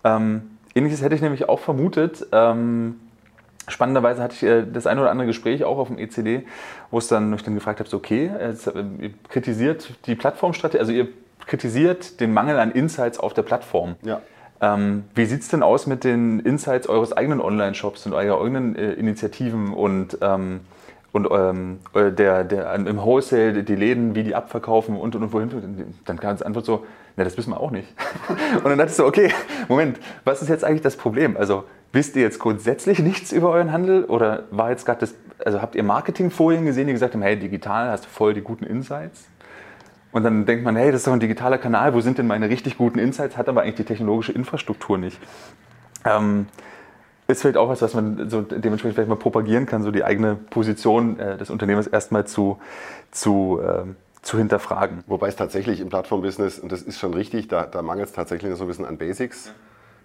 Ähm, ähnliches hätte ich nämlich auch vermutet. Ähm, spannenderweise hatte ich äh, das ein oder andere Gespräch auch auf dem ECD, wo es dann, ich dann gefragt habe, so, okay, jetzt, äh, ihr kritisiert die Plattformstrategie, also ihr kritisiert den Mangel an Insights auf der Plattform. Ja. Ähm, wie sieht es denn aus mit den Insights eures eigenen Online-Shops und eurer eigenen äh, Initiativen und ähm, und ähm, äh, der, der im Wholesale die Läden, wie die abverkaufen und und, und wohin, dann kam die Antwort so, na, das wissen wir auch nicht. und dann dachte ich so, okay, Moment, was ist jetzt eigentlich das Problem? Also wisst ihr jetzt grundsätzlich nichts über euren Handel oder war jetzt gerade das, also habt ihr Marketingfolien gesehen, die gesagt haben, hey, digital hast du voll die guten Insights? Und dann denkt man, hey, das ist doch ein digitaler Kanal, wo sind denn meine richtig guten Insights, hat aber eigentlich die technologische Infrastruktur nicht. Ähm, ist vielleicht auch was, was man so dementsprechend vielleicht mal propagieren kann, so die eigene Position äh, des Unternehmens erstmal zu, zu, äh, zu hinterfragen. Wobei es tatsächlich im Plattformbusiness, und das ist schon richtig, da, da mangelt es tatsächlich so ein bisschen an Basics,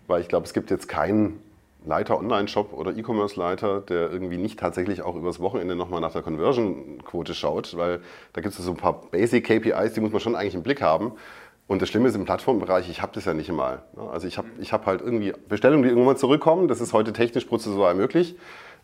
weil ich glaube, es gibt jetzt keinen Leiter Online-Shop oder E-Commerce-Leiter, der irgendwie nicht tatsächlich auch übers Wochenende nochmal nach der Conversion-Quote schaut, weil da gibt es so ein paar Basic-KPIs, die muss man schon eigentlich im Blick haben. Und das Schlimme ist im Plattformbereich, ich habe das ja nicht einmal. Also ich habe ich hab halt irgendwie Bestellungen, die irgendwann zurückkommen. Das ist heute technisch prozessual möglich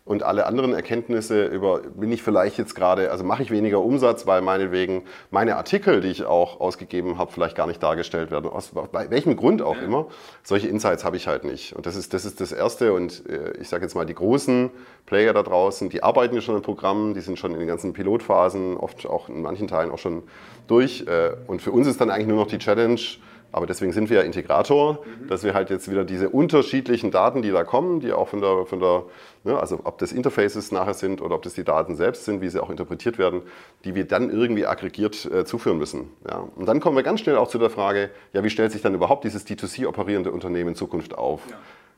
und alle anderen Erkenntnisse über, bin ich vielleicht jetzt gerade, also mache ich weniger Umsatz, weil meinetwegen meine Artikel, die ich auch ausgegeben habe, vielleicht gar nicht dargestellt werden, aus bei welchem Grund auch immer. Solche Insights habe ich halt nicht. Und das ist das, ist das Erste. Und äh, ich sage jetzt mal, die großen Player da draußen, die arbeiten ja schon an Programmen, die sind schon in den ganzen Pilotphasen, oft auch in manchen Teilen auch schon durch. Äh, und für uns ist dann eigentlich nur noch die Challenge, aber deswegen sind wir ja Integrator, mhm. dass wir halt jetzt wieder diese unterschiedlichen Daten, die da kommen, die auch von der, von der ne, also ob das Interfaces nachher sind oder ob das die Daten selbst sind, wie sie auch interpretiert werden, die wir dann irgendwie aggregiert äh, zuführen müssen. Ja. Und dann kommen wir ganz schnell auch zu der Frage, ja, wie stellt sich dann überhaupt dieses D2C operierende Unternehmen in Zukunft auf? Ja.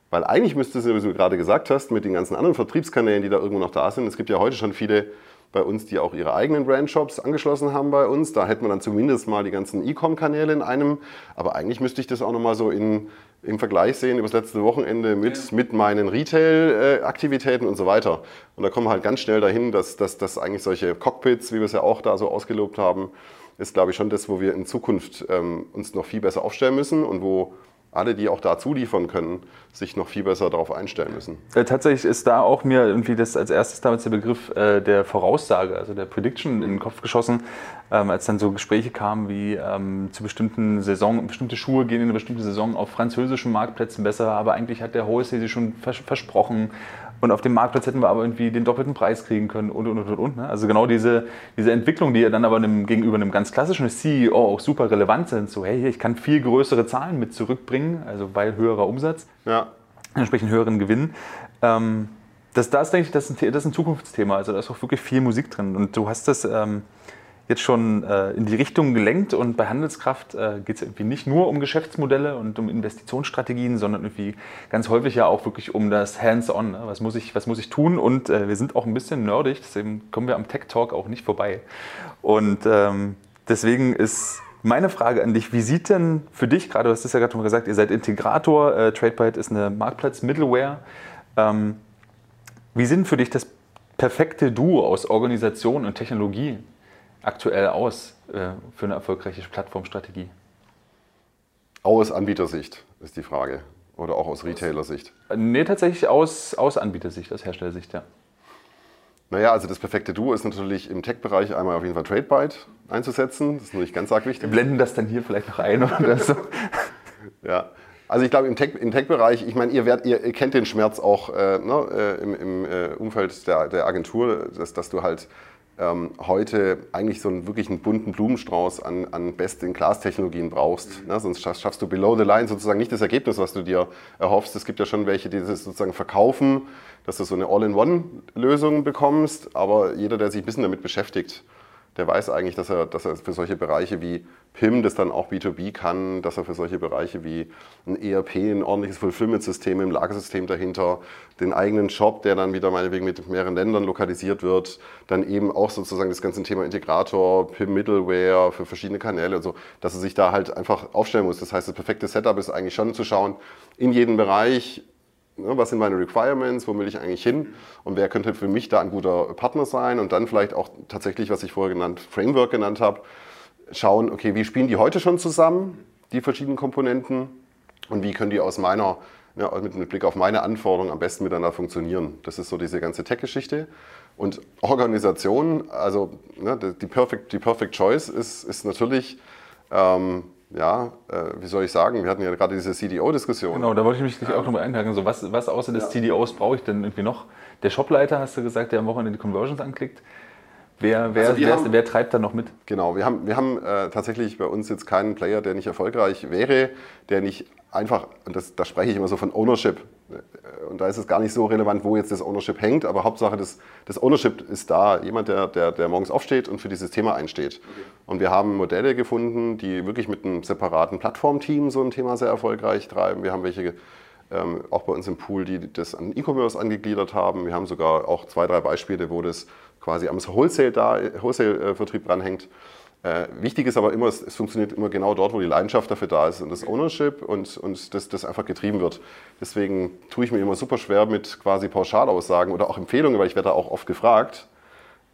Weil eigentlich müsste es, wie du gerade gesagt hast, mit den ganzen anderen Vertriebskanälen, die da irgendwo noch da sind, es gibt ja heute schon viele bei uns, die auch ihre eigenen Brandshops angeschlossen haben bei uns. Da hätte man dann zumindest mal die ganzen E-Com-Kanäle in einem. Aber eigentlich müsste ich das auch nochmal so in, im Vergleich sehen über das letzte Wochenende mit, ja. mit meinen Retail-Aktivitäten und so weiter. Und da kommen wir halt ganz schnell dahin, dass, dass, dass eigentlich solche Cockpits, wie wir es ja auch da so ausgelobt haben, ist, glaube ich, schon das, wo wir in Zukunft ähm, uns noch viel besser aufstellen müssen und wo alle, die auch da zuliefern können, sich noch viel besser darauf einstellen müssen. Äh, tatsächlich ist da auch mir irgendwie das als erstes damals der Begriff äh, der Voraussage, also der Prediction in den Kopf geschossen, ähm, als dann so Gespräche kamen wie ähm, zu bestimmten Saison, bestimmte Schuhe gehen in eine bestimmte Saison auf französischen Marktplätzen besser, aber eigentlich hat der Wholesale sie schon vers versprochen und auf dem Marktplatz hätten wir aber irgendwie den doppelten Preis kriegen können und und und und. Ne? Also genau diese, diese Entwicklung, die ja dann aber einem, gegenüber einem ganz klassischen CEO auch super relevant sind. So, hey, ich kann viel größere Zahlen mit zurückbringen, also weil höherer Umsatz, ja. entsprechend höheren Gewinn. Ähm, das, das denke ich, das ist, ein, das ist ein Zukunftsthema. Also da ist auch wirklich viel Musik drin. Und du hast das ähm, jetzt schon äh, in die Richtung gelenkt und bei Handelskraft äh, geht es irgendwie nicht nur um Geschäftsmodelle und um Investitionsstrategien, sondern irgendwie ganz häufig ja auch wirklich um das Hands-on. Ne? Was, muss ich, was muss ich tun? Und äh, wir sind auch ein bisschen nerdig, deswegen kommen wir am Tech Talk auch nicht vorbei. Und ähm, deswegen ist meine Frage an dich, wie sieht denn für dich, gerade du hast es ja gerade schon gesagt, ihr seid Integrator, äh, TradeByte ist eine Marktplatz-Middleware. Ähm, wie sind für dich das perfekte Duo aus Organisation und Technologie aktuell aus äh, für eine erfolgreiche Plattformstrategie? Aus Anbietersicht ist die Frage. Oder auch aus Retailer-Sicht? Nee, tatsächlich aus, aus Anbietersicht, aus Herstellersicht, ja. Naja, also das perfekte Duo ist natürlich im Tech-Bereich einmal auf jeden Fall TradeByte einzusetzen. Das ist natürlich ganz arg wichtig. Wir blenden das dann hier vielleicht noch ein oder so. ja, also ich glaube im Tech-Bereich, Tech ich meine, ihr, werdet, ihr, ihr, kennt den Schmerz auch äh, ne, äh, im, im äh, Umfeld der, der Agentur, dass, dass, du halt ähm, heute eigentlich so einen wirklich einen bunten Blumenstrauß an, an Best-in-Class-Technologien brauchst. Mhm. Ne? Sonst schaffst, du below the line sozusagen nicht das Ergebnis, was du dir erhoffst. Es gibt ja schon welche, die das sozusagen verkaufen, dass du so eine All-in-One-Lösung bekommst, aber jeder, der sich ein bisschen damit beschäftigt, der weiß eigentlich, dass er, dass er für solche Bereiche wie PIM das dann auch B2B kann, dass er für solche Bereiche wie ein ERP, ein ordentliches Fulfillment-System im Lagersystem dahinter, den eigenen Shop, der dann wieder meinetwegen mit mehreren Ländern lokalisiert wird, dann eben auch sozusagen das ganze Thema Integrator, PIM Middleware für verschiedene Kanäle und so, dass er sich da halt einfach aufstellen muss. Das heißt, das perfekte Setup ist eigentlich schon zu schauen, in jedem Bereich, was sind meine Requirements, wo will ich eigentlich hin und wer könnte für mich da ein guter Partner sein und dann vielleicht auch tatsächlich, was ich vorher genannt, Framework genannt habe, schauen, okay, wie spielen die heute schon zusammen, die verschiedenen Komponenten und wie können die aus meiner, ja, mit, Blick auf meine Anforderungen am besten miteinander funktionieren. Das ist so diese ganze Tech-Geschichte. Und Organisation, also ne, die, Perfect, die Perfect Choice ist, ist natürlich ähm, ja, äh, wie soll ich sagen, wir hatten ja gerade diese CDO-Diskussion. Genau, da wollte ich mich auch nochmal einhaken. So, was, was außer des ja. CDOs brauche ich denn irgendwie noch? Der Shopleiter, hast du gesagt, der am Wochenende die Conversions anklickt. Wer, wer, Also wer, haben- wer treibt da noch mit? Genau, wir haben, wir haben äh, tatsächlich bei uns jetzt keinen Player, der nicht erfolgreich wäre, der nicht einfach, und das, da spreche ich immer so von Ownership, und da ist es gar nicht so relevant, wo jetzt das Ownership hängt, aber Hauptsache, das, das Ownership ist da, jemand, der, der, der morgens aufsteht und für dieses Thema einsteht. Und wir haben Modelle gefunden, die wirklich mit einem separaten Plattformteam so ein Thema sehr erfolgreich treiben. Wir haben welche ähm, auch bei uns im Pool, die das an E-Commerce angegliedert haben. Wir haben sogar auch zwei, drei Beispiele, wo das quasi am Wholesale Wholesale-Vertrieb dranhängt. Äh, wichtig ist aber immer, es, es funktioniert immer genau dort, wo die Leidenschaft dafür da ist und das Ownership und, und das, das einfach getrieben wird. Deswegen tue ich mir immer super schwer mit quasi Pauschalaussagen oder auch Empfehlungen, weil ich werde da auch oft gefragt.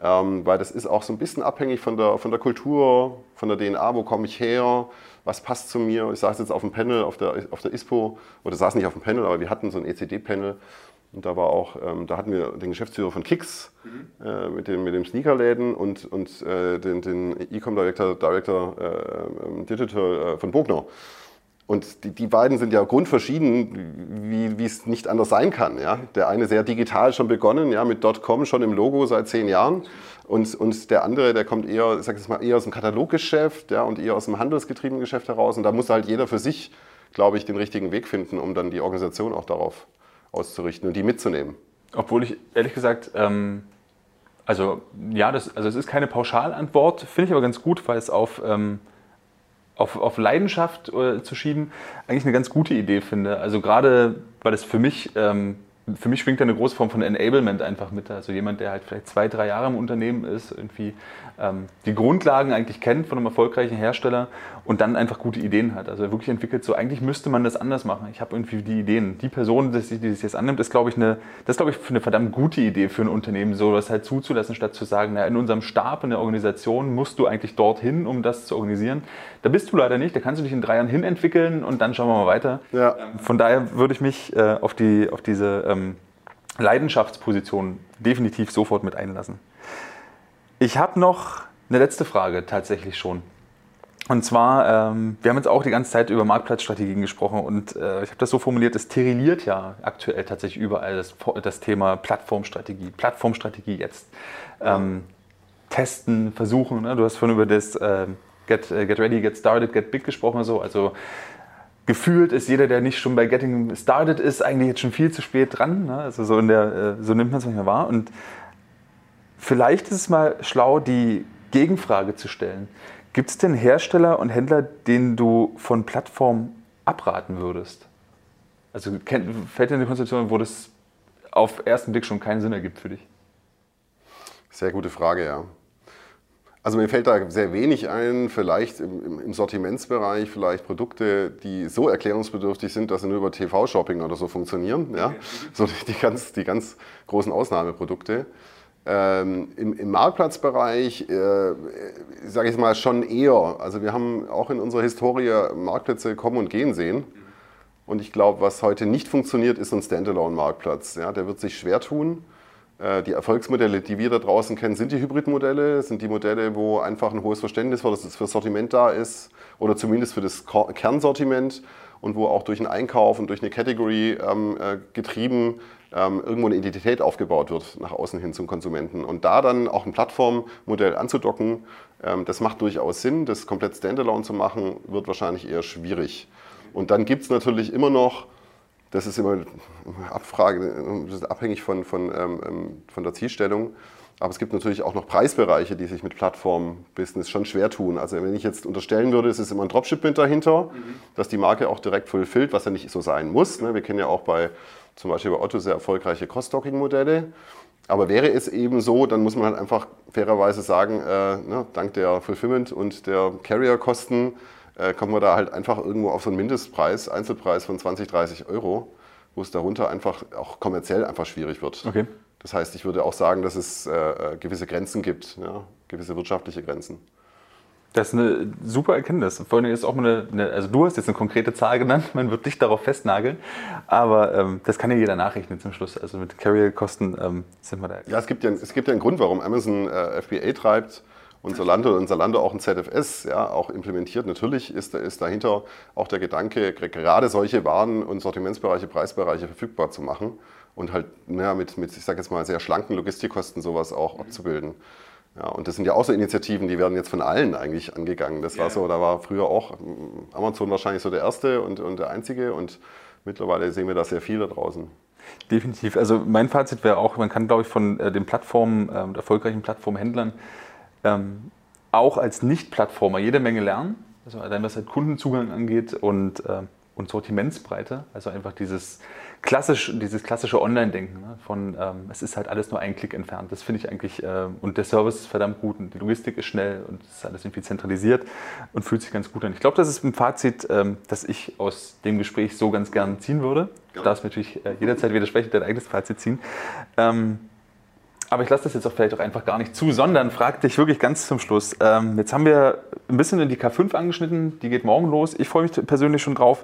Ähm, weil das ist auch so ein bisschen abhängig von der, von der Kultur, von der DNA, wo komme ich her, was passt zu mir. Ich saß jetzt auf dem Panel auf der, auf der ISPO, oder saß nicht auf dem Panel, aber wir hatten so ein ECD-Panel. Und da war auch, ähm, da hatten wir den Geschäftsführer von Kicks äh, mit, dem, mit dem Sneakerläden und, und äh, den, den E-Com Director, Director äh, ähm, Digital äh, von Bogner. Und die, die beiden sind ja grundverschieden, wie, wie es nicht anders sein kann. Ja? Der eine sehr digital schon begonnen, ja, mit .com schon im Logo seit zehn Jahren. Und, und der andere, der kommt eher, ich sag jetzt mal, eher aus dem Kataloggeschäft ja, und eher aus dem handelsgetriebenen Geschäft heraus. Und da muss halt jeder für sich, glaube ich, den richtigen Weg finden, um dann die Organisation auch darauf auszurichten und die mitzunehmen. Obwohl ich ehrlich gesagt, ähm, also ja, das, also es ist keine Pauschalantwort, finde ich aber ganz gut, weil es auf, ähm, auf, auf Leidenschaft äh, zu schieben eigentlich eine ganz gute Idee finde. Also gerade, weil es für mich, ähm, für mich schwingt da eine große Form von Enablement einfach mit. Also jemand, der halt vielleicht zwei, drei Jahre im Unternehmen ist, irgendwie ähm, die Grundlagen eigentlich kennt von einem erfolgreichen Hersteller und dann einfach gute Ideen hat. Also wirklich entwickelt so, eigentlich müsste man das anders machen. Ich habe irgendwie die Ideen. Die Person, die sich sich jetzt annimmt, ist, glaube ich, eine, das ist, glaube ich, eine verdammt gute Idee für ein Unternehmen, sowas halt zuzulassen, statt zu sagen, na, in unserem Stab, in der Organisation musst du eigentlich dorthin, um das zu organisieren. Da bist du leider nicht, da kannst du dich in drei Jahren hin entwickeln und dann schauen wir mal weiter. Ja. Ähm, Von daher würde ich mich äh, auf, die, auf diese ähm, Leidenschaftsposition definitiv sofort mit einlassen. Ich habe noch eine letzte Frage tatsächlich schon. Und zwar, ähm, wir haben jetzt auch die ganze Zeit über Marktplatzstrategien gesprochen und äh, ich habe das so formuliert, es teriliert ja aktuell tatsächlich überall das, das Thema Plattformstrategie. Plattformstrategie jetzt ähm, testen, versuchen. Ne? Du hast vorhin über das ähm, get, äh, get Ready, Get Started, Get Big gesprochen. So. Also gefühlt ist jeder, der nicht schon bei Getting Started ist, eigentlich jetzt schon viel zu spät dran. Ne? Also so, in der, äh, so nimmt man es manchmal wahr. Und vielleicht ist es mal schlau, die Gegenfrage zu stellen. Gibt es denn Hersteller und Händler, denen du von Plattformen abraten würdest? Also fällt dir eine Konstellation, wo das auf ersten Blick schon keinen Sinn ergibt für dich? Sehr gute Frage, ja. Also mir fällt da sehr wenig ein, vielleicht im, im- im Sortimentsbereich, vielleicht Produkte, die so erklärungsbedürftig sind, dass sie nur über TV-Shopping oder so funktionieren. Ja? So die, die, ganz, die ganz großen Ausnahmeprodukte. Ähm, im, Im Marktplatzbereich, äh, sage ich mal, schon eher. Also wir haben auch in unserer Historie Marktplätze kommen und gehen sehen. Und ich glaube, was heute nicht funktioniert, ist ein Standalone-Marktplatz. Ja, der wird sich schwer tun. Äh, Die Erfolgsmodelle, die wir da draußen kennen, sind die Hybridmodelle, sind die Modelle, wo einfach ein hohes Verständnis für das für das Sortiment da ist oder zumindest für das Kernsortiment und wo auch durch einen Einkauf und durch eine Category ähm, äh, getrieben ähm, irgendwo eine Identität aufgebaut wird nach außen hin zum Konsumenten. Und da dann auch ein Plattformmodell anzudocken, ähm, das macht durchaus Sinn. Das komplett standalone zu machen, wird wahrscheinlich eher schwierig. Und dann gibt es natürlich immer noch das ist immer Abfrage, das ist abhängig von, von, ähm, von der Zielstellung. Aber es gibt natürlich auch noch Preisbereiche, die sich mit Plattform-Business schon schwer tun. Also wenn ich jetzt unterstellen würde, es ist immer ein Dropshipment dahinter, dass die Marke auch direkt fulfillt, was ja nicht so sein muss. Ne? Wir kennen ja auch bei zum Beispiel bei Otto sehr erfolgreiche Cross-Stocking-Modelle. Aber wäre es eben so, dann muss man halt einfach fairerweise sagen, äh, ne, dank der Fulfillment und der Carrier-Kosten äh, kommen wir da halt einfach irgendwo auf so einen Mindestpreis, Einzelpreis von 20, 30 Euro, wo es darunter einfach auch kommerziell einfach schwierig wird. Okay. Das heißt, ich würde auch sagen, dass es äh, gewisse Grenzen gibt, ja, gewisse wirtschaftliche Grenzen. Das ist eine super Erkenntnis. Vor allem ist auch mal eine, eine, also du hast jetzt eine konkrete Zahl genannt, man wird dich darauf festnageln, aber ähm, das kann ja jeder nachrechnen zum Schluss. Also mit Carrier-Kosten ähm, sind wir da. Ja, es gibt ja, es gibt ja einen Grund, warum Amazon äh, FBA treibt und Zalando und Zalando auch ein ZFS ja, auch implementiert. Natürlich ist, ist dahinter auch der Gedanke, gerade solche Waren und Sortimentsbereiche, Preisbereiche verfügbar zu machen und halt ja, mit, mit, ich sage jetzt mal, sehr schlanken Logistikkosten sowas auch abzubilden. Ja, und das sind ja auch so Initiativen, die werden jetzt von allen eigentlich angegangen. Das war so, da war früher auch Amazon wahrscheinlich so der erste und, und der einzige und mittlerweile sehen wir da sehr viel da draußen. Definitiv. Also mein Fazit wäre auch, man kann, glaube ich, von äh, den Plattformen, äh, erfolgreichen Plattformhändlern ähm, auch als Nicht-Plattformer jede Menge lernen. Also allein was halt Kundenzugang angeht und äh, und Sortimentsbreite. Also einfach dieses, klassisch, dieses klassische Online-Denken ne? von, ähm, es ist halt alles nur ein Klick entfernt. Das finde ich eigentlich, äh, und der Service ist verdammt gut und die Logistik ist schnell und es ist alles irgendwie zentralisiert und fühlt sich ganz gut an. Ich glaube, das ist ein Fazit, ähm, das ich aus dem Gespräch so ganz gern ziehen würde. Du darfst natürlich äh, jederzeit widersprechen, dein eigenes Fazit ziehen. Ähm, aber ich lasse das jetzt auch vielleicht auch einfach gar nicht zu, sondern frage dich wirklich ganz zum Schluss. Ähm, jetzt haben wir ein bisschen in die K5 angeschnitten, die geht morgen los. Ich freue mich persönlich schon drauf.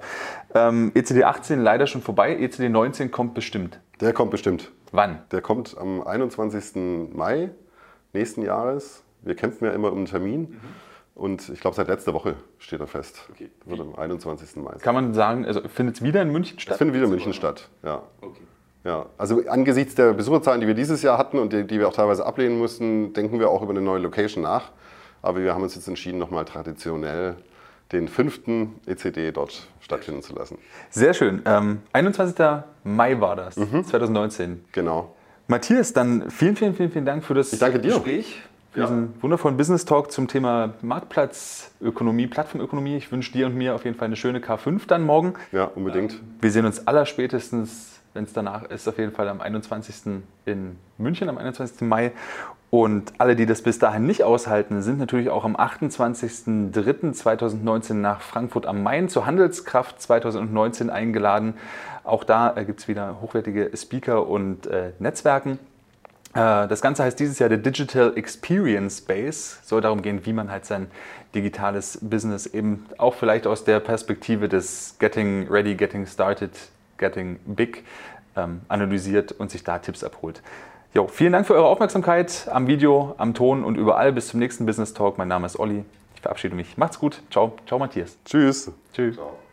Ähm, ECD 18 leider schon vorbei, ECD 19 kommt bestimmt. Der kommt bestimmt. Wann? Der kommt am 21. Mai nächsten Jahres. Wir kämpfen ja immer um einen Termin. Mhm. Und ich glaube, seit letzter Woche steht er fest. Okay. Wird am 21. Mai. Kann man sagen, also findet es wieder in München statt? Es findet wieder in München statt, ja. Okay. Ja, also angesichts der Besucherzahlen, die wir dieses Jahr hatten und die, die, wir auch teilweise ablehnen mussten, denken wir auch über eine neue Location nach. Aber wir haben uns jetzt entschieden, nochmal traditionell den fünften ECD dort stattfinden zu lassen. Sehr schön. Ähm, 21. Mai war das, mhm. 2019. Genau. Matthias, dann vielen, vielen, vielen, vielen Dank für das ich danke dir. Gespräch, für ja. diesen wundervollen Business Talk zum Thema Marktplatzökonomie, Plattformökonomie. Ich wünsche dir und mir auf jeden Fall eine schöne K5 dann morgen. Ja, unbedingt. Ähm, wir sehen uns allerspätestens wenn es danach ist, auf jeden Fall am 21. in München, am 21. Mai. Und alle, die das bis dahin nicht aushalten, sind natürlich auch am 28.03.2019 nach Frankfurt am Main zur Handelskraft 2019 eingeladen. Auch da äh, gibt es wieder hochwertige Speaker und äh, Netzwerken. Äh, das Ganze heißt dieses Jahr der Digital Experience Space. Soll darum gehen, wie man halt sein digitales Business eben auch vielleicht aus der Perspektive des Getting Ready, Getting Started Getting Big ähm, analysiert und sich da Tipps abholt. Jo, vielen Dank für eure Aufmerksamkeit am Video, am Ton und überall. Bis zum nächsten Business Talk. Mein Name ist Olli. Ich verabschiede mich. Macht's gut. Ciao. Ciao, Matthias. Tschüss. Tschüss. Ciao.